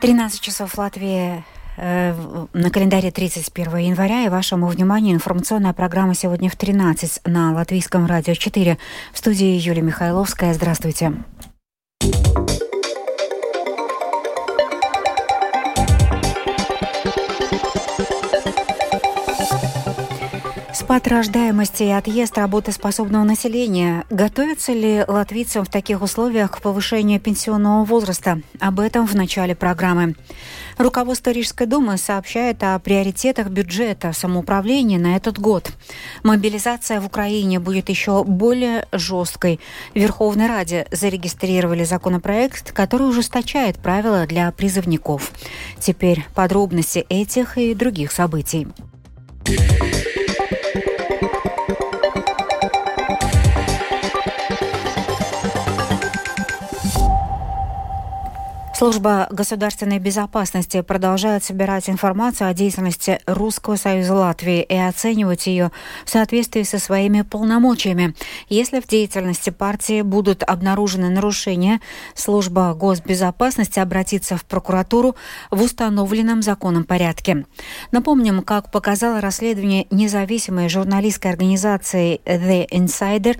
13 часов в Латвии э, на календаре 31 января и вашему вниманию информационная программа сегодня в 13 на Латвийском радио 4. В студии Юлия Михайловская. Здравствуйте. Спад рождаемости и отъезд работоспособного населения. Готовятся ли латвийцам в таких условиях к повышению пенсионного возраста? Об этом в начале программы. Руководство Рижской думы сообщает о приоритетах бюджета самоуправления на этот год. Мобилизация в Украине будет еще более жесткой. В Верховной Раде зарегистрировали законопроект, который ужесточает правила для призывников. Теперь подробности этих и других событий. Служба государственной безопасности продолжает собирать информацию о деятельности Русского союза Латвии и оценивать ее в соответствии со своими полномочиями. Если в деятельности партии будут обнаружены нарушения, служба госбезопасности обратится в прокуратуру в установленном законом порядке. Напомним, как показало расследование независимой журналистской организации The Insider,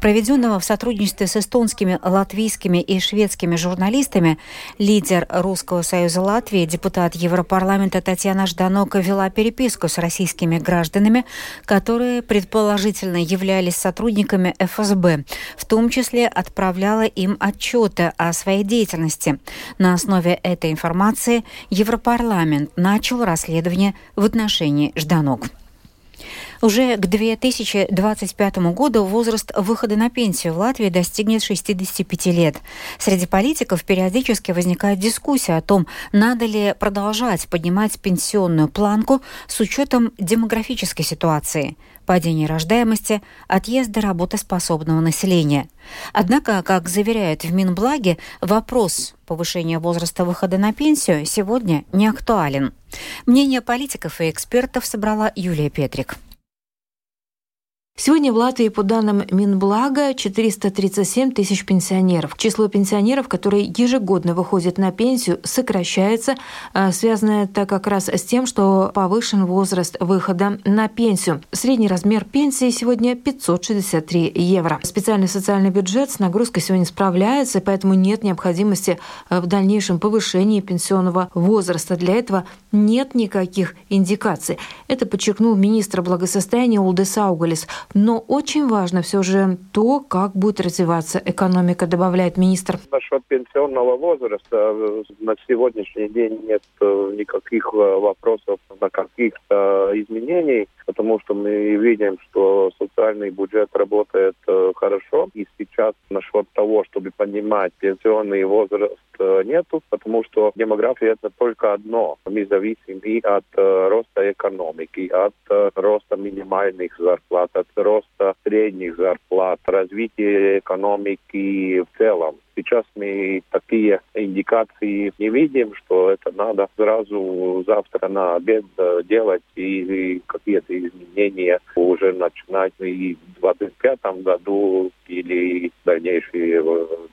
проведенного в сотрудничестве с эстонскими, латвийскими и шведскими журналистами, Лидер Русского союза Латвии, депутат Европарламента Татьяна Жданока вела переписку с российскими гражданами, которые предположительно являлись сотрудниками ФСБ, в том числе отправляла им отчеты о своей деятельности. На основе этой информации Европарламент начал расследование в отношении Жданок. Уже к 2025 году возраст выхода на пенсию в Латвии достигнет 65 лет. Среди политиков периодически возникает дискуссия о том, надо ли продолжать поднимать пенсионную планку с учетом демографической ситуации падения рождаемости, отъезда работоспособного населения. Однако, как заверяют в Минблаге, вопрос повышения возраста выхода на пенсию сегодня не актуален. Мнение политиков и экспертов собрала Юлия Петрик. Сегодня в Латвии, по данным Минблага, 437 тысяч пенсионеров. Число пенсионеров, которые ежегодно выходят на пенсию, сокращается. А, связано это как раз с тем, что повышен возраст выхода на пенсию. Средний размер пенсии сегодня 563 евро. Специальный социальный бюджет с нагрузкой сегодня справляется, поэтому нет необходимости а, в дальнейшем повышении пенсионного возраста. Для этого нет никаких индикаций. Это подчеркнул министр благосостояния Улдес Аугалис. Но очень важно все же то, как будет развиваться экономика, добавляет министр. Насчет пенсионного возраста э, на сегодняшний день нет э, никаких э, вопросов на каких-то изменений, потому что мы видим, что социальный бюджет работает хорошо. И сейчас насчет того, чтобы поднимать пенсионный возраст, нету, потому что демография это только одно. Мы зависим и от роста экономики, от роста минимальных зарплат, от роста средних зарплат, развития экономики в целом. Сейчас мы такие индикации не видим, что это надо сразу завтра на обед э, делать и какие-то изменения уже начинать. И в 2025 году или дальнейшие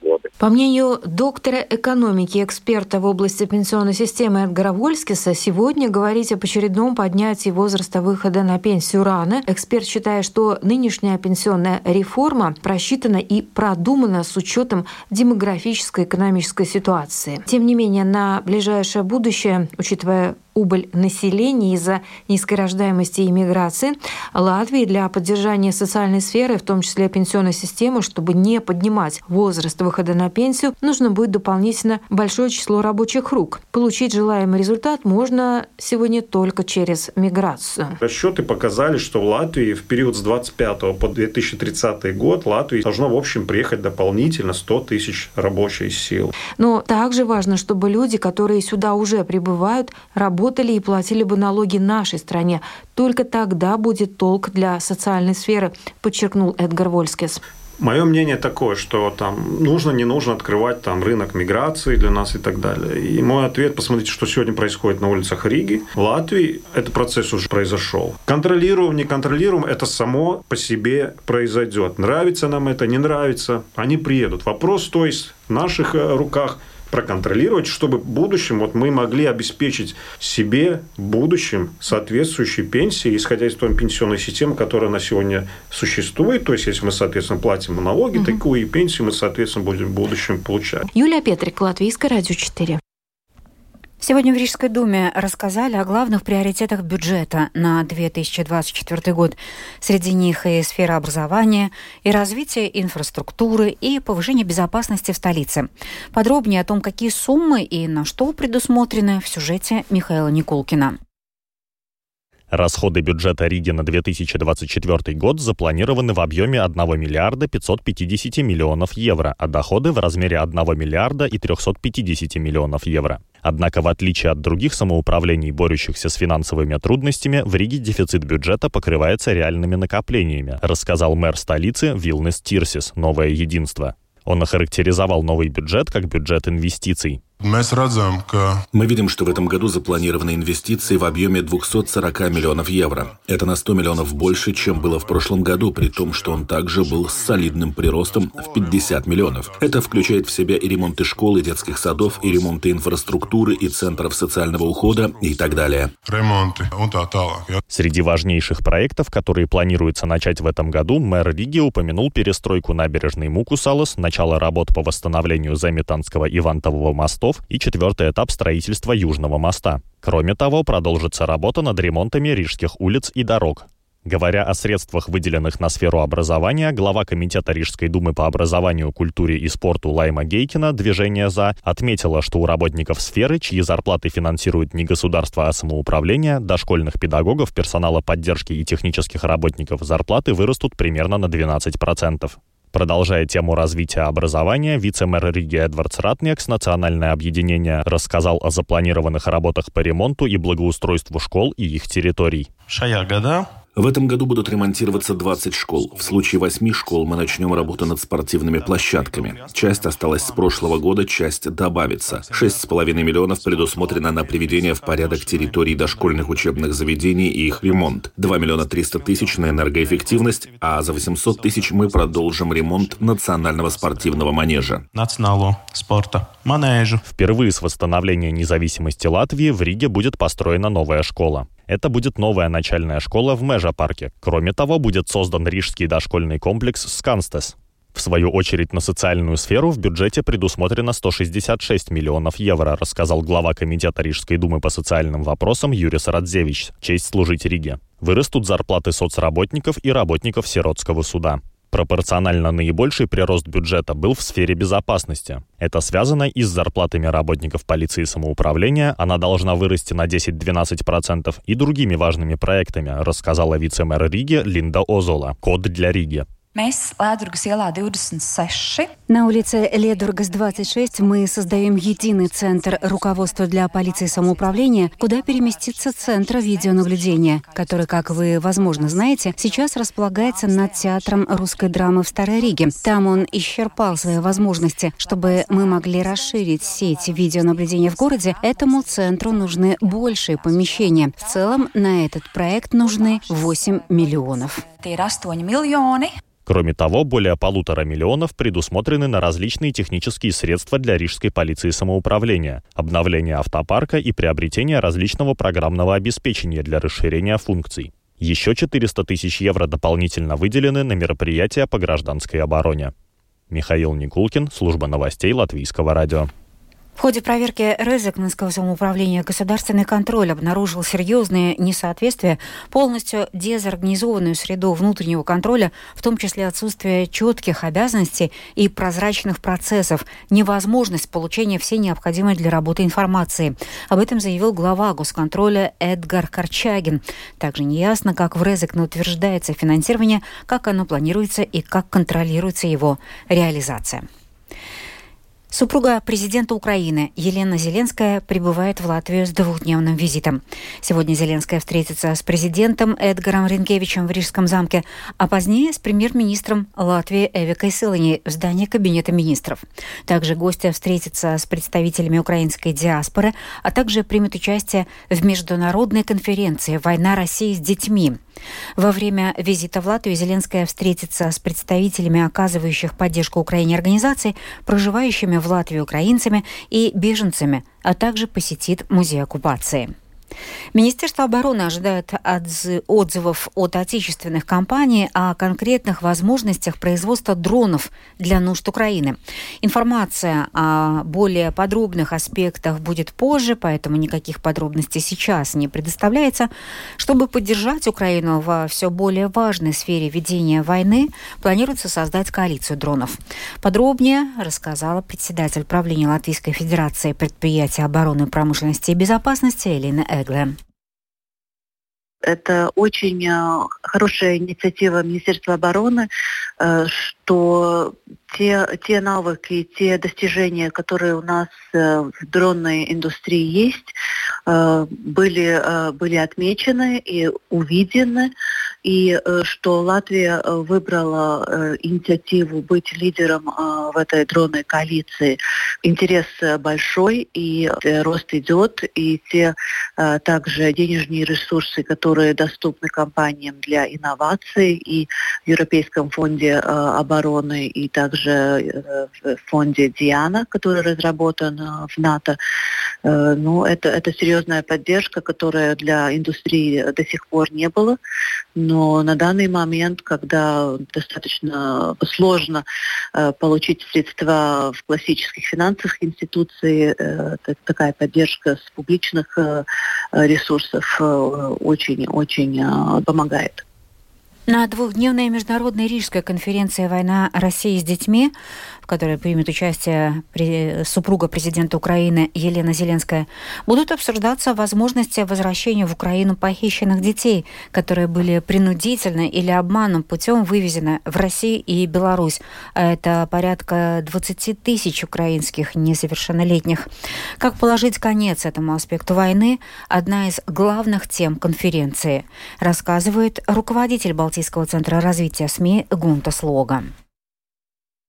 годы. По мнению доктора экономики, эксперта в области пенсионной системы Эдгара Вольскиса, сегодня говорить об очередном поднятии возраста выхода на пенсию рано. Эксперт считает, что нынешняя пенсионная реформа просчитана и продумана с учетом демографической экономической ситуации. Тем не менее, на ближайшее будущее, учитывая убыль населения из-за низкой рождаемости и миграции, Латвии для поддержания социальной сферы, в том числе пенсионной системы, чтобы не поднимать возраст выхода на пенсию, нужно будет дополнительно большое число рабочих рук. Получить желаемый результат можно сегодня только через миграцию. Расчеты показали, что в Латвии в период с 25 по 2030 год Латвии должно в общем приехать дополнительно 100 тысяч рабочей сил. Но также важно, чтобы люди, которые сюда уже прибывают, работали работали и платили бы налоги нашей стране. Только тогда будет толк для социальной сферы, подчеркнул Эдгар Вольскис. Мое мнение такое, что там нужно, не нужно открывать там рынок миграции для нас и так далее. И мой ответ, посмотрите, что сегодня происходит на улицах Риги. В Латвии этот процесс уже произошел. Контролируем, не контролируем, это само по себе произойдет. Нравится нам это, не нравится, они приедут. Вопрос, то есть, в наших э, руках проконтролировать, чтобы в будущем вот мы могли обеспечить себе в будущем соответствующие пенсии, исходя из той пенсионной системы, которая на сегодня существует. То есть, если мы, соответственно, платим налоги, угу. такую и пенсию мы, соответственно, будем в будущем получать. Юлия Петрик, Латвийское радио 4. Сегодня в Рижской думе рассказали о главных приоритетах бюджета на 2024 год. Среди них и сфера образования, и развитие инфраструктуры, и повышение безопасности в столице. Подробнее о том, какие суммы и на что предусмотрены в сюжете Михаила Никулкина. Расходы бюджета Риги на 2024 год запланированы в объеме 1 миллиарда 550 миллионов евро, а доходы в размере 1 миллиарда и 350 миллионов евро. Однако, в отличие от других самоуправлений, борющихся с финансовыми трудностями, в Риге дефицит бюджета покрывается реальными накоплениями, рассказал мэр столицы Вилнес Тирсис «Новое единство». Он охарактеризовал новый бюджет как бюджет инвестиций. Мы видим, что в этом году запланированы инвестиции в объеме 240 миллионов евро. Это на 100 миллионов больше, чем было в прошлом году, при том, что он также был с солидным приростом в 50 миллионов. Это включает в себя и ремонты школ, и детских садов, и ремонты инфраструктуры, и центров социального ухода, и так далее. Среди важнейших проектов, которые планируется начать в этом году, мэр Риги упомянул перестройку набережной Мукусалос, начало работ по восстановлению Заметанского и Вантового мостов, мостов и четвертый этап строительства Южного моста. Кроме того, продолжится работа над ремонтами рижских улиц и дорог. Говоря о средствах, выделенных на сферу образования, глава Комитета Рижской думы по образованию, культуре и спорту Лайма Гейкина «Движение за» отметила, что у работников сферы, чьи зарплаты финансирует не государство, а самоуправление, дошкольных педагогов, персонала поддержки и технических работников зарплаты вырастут примерно на 12%. Продолжая тему развития образования, вице-мэр Риги Эдвардс Ратнекс «Национальное объединение» рассказал о запланированных работах по ремонту и благоустройству школ и их территорий. Шая года в этом году будут ремонтироваться 20 школ. В случае 8 школ мы начнем работу над спортивными площадками. Часть осталась с прошлого года, часть добавится. 6,5 миллионов предусмотрено на приведение в порядок территорий дошкольных учебных заведений и их ремонт. 2 миллиона 300 тысяч на энергоэффективность, а за 800 тысяч мы продолжим ремонт национального спортивного манежа. Национального спорта. Манежа. Впервые с восстановления независимости Латвии в Риге будет построена новая школа. Это будет новая начальная школа в Межа-парке. Кроме того, будет создан рижский дошкольный комплекс «Сканстес». В свою очередь на социальную сферу в бюджете предусмотрено 166 миллионов евро, рассказал глава Комитета Рижской думы по социальным вопросам Юрис Радзевич. Честь служить Риге. Вырастут зарплаты соцработников и работников сиротского суда. Пропорционально наибольший прирост бюджета был в сфере безопасности. Это связано и с зарплатами работников полиции и самоуправления, она должна вырасти на 10-12%, и другими важными проектами, рассказала вице-мэр Риги Линда Озола. Код для Риги. Mēs Ледургас ielā 26. На улице Ледургас 26 мы создаем единый центр руководства для полиции самоуправления, куда переместится центр видеонаблюдения, который, как вы, возможно, знаете, сейчас располагается над театром русской драмы в Старой Риге. Там он исчерпал свои возможности. Чтобы мы могли расширить сеть видеонаблюдения в городе, этому центру нужны большие помещения. В целом на этот проект нужны 8 миллионов. Tie ir 8 miljoni. Кроме того, более полутора миллионов предусмотрены на различные технические средства для рижской полиции самоуправления, обновление автопарка и приобретение различного программного обеспечения для расширения функций. Еще 400 тысяч евро дополнительно выделены на мероприятия по гражданской обороне. Михаил Никулкин, служба новостей Латвийского радио. В ходе проверки Резекненского самоуправления государственный контроль обнаружил серьезные несоответствия, полностью дезорганизованную среду внутреннего контроля, в том числе отсутствие четких обязанностей и прозрачных процессов, невозможность получения всей необходимой для работы информации. Об этом заявил глава госконтроля Эдгар Корчагин. Также неясно, как в Резекне утверждается финансирование, как оно планируется и как контролируется его реализация. Супруга президента Украины Елена Зеленская прибывает в Латвию с двухдневным визитом. Сегодня Зеленская встретится с президентом Эдгаром Ренкевичем в Рижском замке, а позднее с премьер-министром Латвии Эвикой Сылани в здании Кабинета министров. Также гостья встретится с представителями украинской диаспоры, а также примет участие в международной конференции «Война России с детьми». Во время визита в Латвию Зеленская встретится с представителями оказывающих поддержку Украине организаций, проживающими в Латвии украинцами и беженцами, а также посетит музей оккупации. Министерство обороны ожидает отзывов от отечественных компаний о конкретных возможностях производства дронов для нужд Украины. Информация о более подробных аспектах будет позже, поэтому никаких подробностей сейчас не предоставляется. Чтобы поддержать Украину во все более важной сфере ведения войны, планируется создать коалицию дронов. Подробнее рассказала председатель правления Латвийской Федерации предприятия обороны, промышленности и безопасности Элина Эгле. Это очень э, хорошая инициатива Министерства обороны, э, что те, те навыки, те достижения, которые у нас э, в дронной индустрии есть, были, были отмечены и увидены и э, что Латвия э, выбрала э, инициативу быть лидером в этой дронной коалиции. Интерес большой, и рост идет, и те также денежные ресурсы, которые доступны компаниям для инноваций и в Европейском фонде обороны, и также в фонде Диана, который разработан в НАТО. Ну, это, это серьезная поддержка, которая для индустрии до сих пор не было. Но на данный момент, когда достаточно сложно э, получить средства в классических финансовых институциях, э, такая поддержка с публичных э, ресурсов очень-очень помогает. На двухдневной международной Рижской конференции «Война России с детьми», в которой примет участие супруга президента Украины Елена Зеленская, будут обсуждаться возможности возвращения в Украину похищенных детей, которые были принудительно или обманным путем вывезены в Россию и Беларусь. Это порядка 20 тысяч украинских несовершеннолетних. Как положить конец этому аспекту войны – одна из главных тем конференции, рассказывает руководитель Балтийского центра развития СМИ Гунта Слога.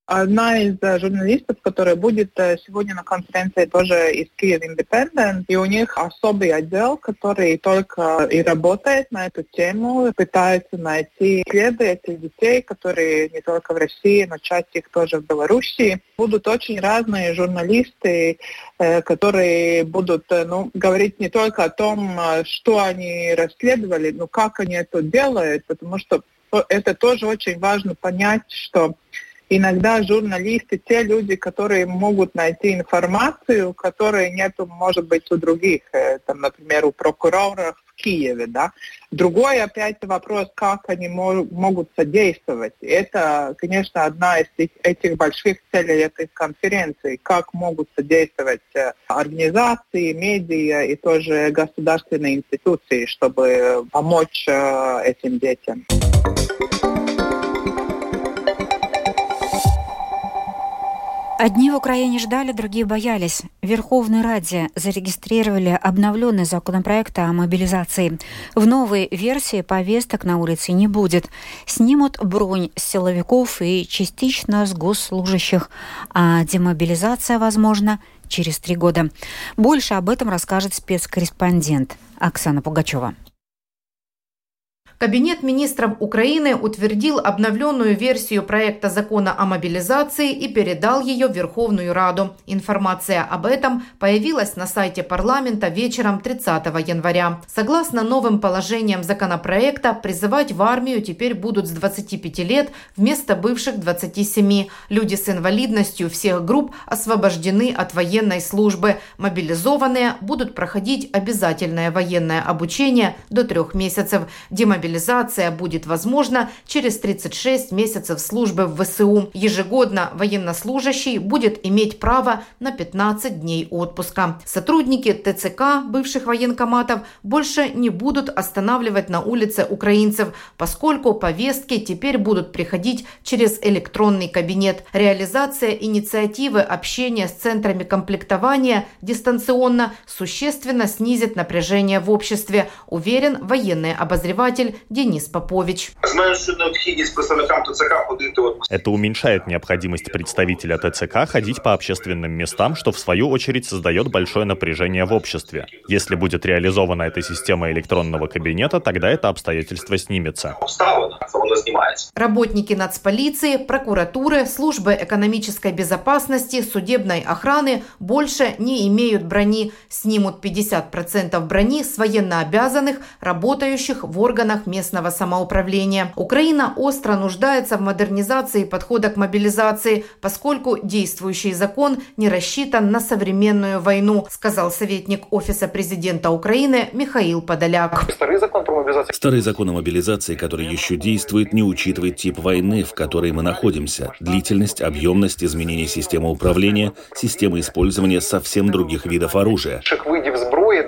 Одна из э, журналистов, которая будет э, сегодня на конференции, тоже из Kiev Independent, и у них особый отдел, который только и работает на эту тему, пытается найти следы этих детей, которые не только в России, но часть их тоже в Белоруссии. Будут очень разные журналисты, э, которые будут ну, говорить не только о том, что они расследовали, но как они это делают, потому что это тоже очень важно понять, что иногда журналисты, те люди, которые могут найти информацию, которой нет, может быть, у других, э, там, например, у прокуроров в Киеве. Да? Другой опять вопрос, как они могут содействовать. Это, конечно, одна из этих больших целей этой конференции, как могут содействовать э, организации, медиа и тоже государственные институции, чтобы помочь э, этим детям. Одни в Украине ждали, другие боялись. В Верховной Раде зарегистрировали обновленный законопроект о мобилизации. В новой версии повесток на улице не будет. Снимут бронь с силовиков и частично с госслужащих, а демобилизация возможна через три года. Больше об этом расскажет спецкорреспондент Оксана Пугачева. Кабинет министров Украины утвердил обновленную версию проекта закона о мобилизации и передал ее в Верховную Раду. Информация об этом появилась на сайте парламента вечером 30 января. Согласно новым положениям законопроекта, призывать в армию теперь будут с 25 лет вместо бывших 27. Люди с инвалидностью всех групп освобождены от военной службы. Мобилизованные будут проходить обязательное военное обучение до трех месяцев. Демобилизация мобилизация будет возможна через 36 месяцев службы в ВСУ. Ежегодно военнослужащий будет иметь право на 15 дней отпуска. Сотрудники ТЦК бывших военкоматов больше не будут останавливать на улице украинцев, поскольку повестки теперь будут приходить через электронный кабинет. Реализация инициативы общения с центрами комплектования дистанционно существенно снизит напряжение в обществе, уверен военный обозреватель Денис Попович. Это уменьшает необходимость представителя ТЦК ходить по общественным местам, что в свою очередь создает большое напряжение в обществе. Если будет реализована эта система электронного кабинета, тогда это обстоятельство снимется. Работники нацполиции, прокуратуры, службы экономической безопасности, судебной охраны больше не имеют брони. Снимут 50% брони с военнообязанных, работающих в органах местного самоуправления. Украина остро нуждается в модернизации подхода к мобилизации, поскольку действующий закон не рассчитан на современную войну, сказал советник Офиса президента Украины Михаил Подоляк. Старый закон про мобилизацию. Старый закон о мобилизации, который еще действует, не учитывает тип войны, в которой мы находимся, длительность, объемность, изменение системы управления, системы использования совсем других видов оружия.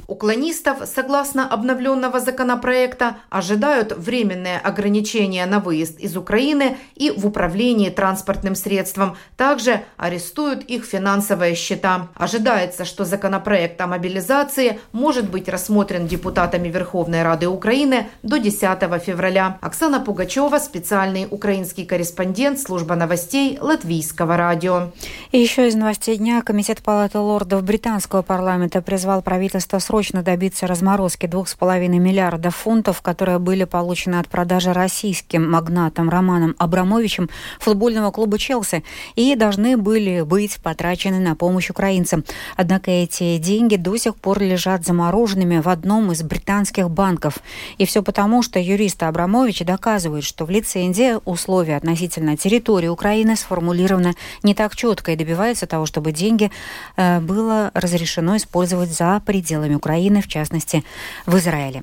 Уклонистов, согласно обновленного законопроекта, ожидают временные ограничения на выезд из Украины и в управлении транспортным средством. Также арестуют их финансовые счета. Ожидается, что законопроект о мобилизации может быть рассмотрен депутатами Верховной Рады Украины до 10 февраля. Оксана Пугачева, специальный украинский корреспондент служба новостей Латвийского радио. И еще из новостей дня Комитет Палаты лордов британского парламента призвал правительство срочно добиться разморозки 2,5 миллиардов фунтов, которые были получены от продажи российским магнатом Романом Абрамовичем футбольного клуба «Челси» и должны были быть потрачены на помощь украинцам. Однако эти деньги до сих пор лежат замороженными в одном из британских банков. И все потому, что юристы Абрамовича доказывают, что в лицензии условия относительно территории Украины сформулированы не так четко и добиваются того, чтобы деньги э, было разрешено использовать за пределами Украины, в частности, в Израиле.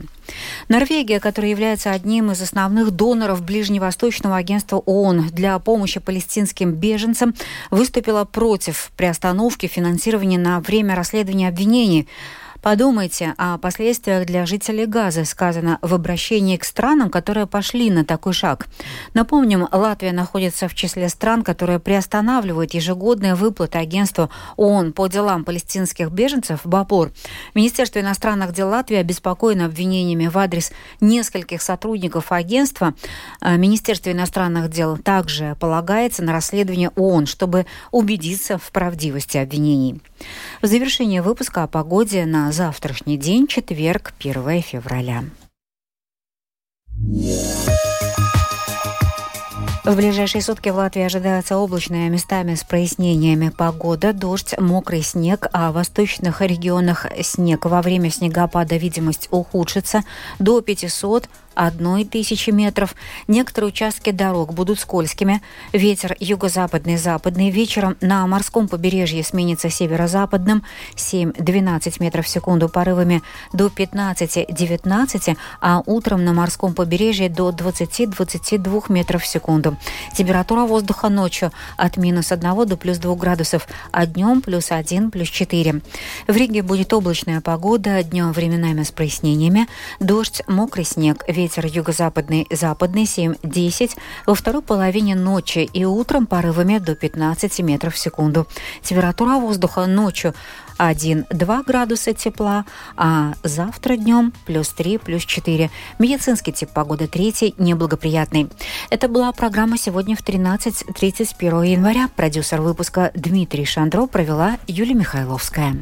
Норвегия, которая является одним из основных доноров Ближневосточного агентства ООН для помощи палестинским беженцам, выступила против приостановки финансирования на время расследования обвинений Подумайте о последствиях для жителей Газы, сказано в обращении к странам, которые пошли на такой шаг. Напомним, Латвия находится в числе стран, которые приостанавливают ежегодные выплаты агентству ООН по делам палестинских беженцев БАПОР. Министерство иностранных дел Латвии обеспокоено обвинениями в адрес нескольких сотрудников агентства. А Министерство иностранных дел также полагается на расследование ООН, чтобы убедиться в правдивости обвинений. В завершение выпуска о погоде на завтрашний день, четверг, 1 февраля. В ближайшие сутки в Латвии ожидается облачная местами с прояснениями погода, дождь, мокрый снег, а в восточных регионах снег. Во время снегопада видимость ухудшится до 500 одной тысячи метров. Некоторые участки дорог будут скользкими. Ветер юго-западный, западный. Вечером на морском побережье сменится северо-западным 7-12 метров в секунду порывами до 15-19, а утром на морском побережье до 20-22 метров в секунду. Температура воздуха ночью от минус 1 до плюс 2 градусов, а днем плюс 1, плюс 4. В Риге будет облачная погода, днем временами с прояснениями, дождь, мокрый снег, ветер ветер юго-западный, западный 7-10, во второй половине ночи и утром порывами до 15 метров в секунду. Температура воздуха ночью 1-2 градуса тепла, а завтра днем плюс 3, плюс 4. Медицинский тип погоды третий, неблагоприятный. Это была программа сегодня в 13.31 января. Продюсер выпуска Дмитрий Шандро провела Юлия Михайловская.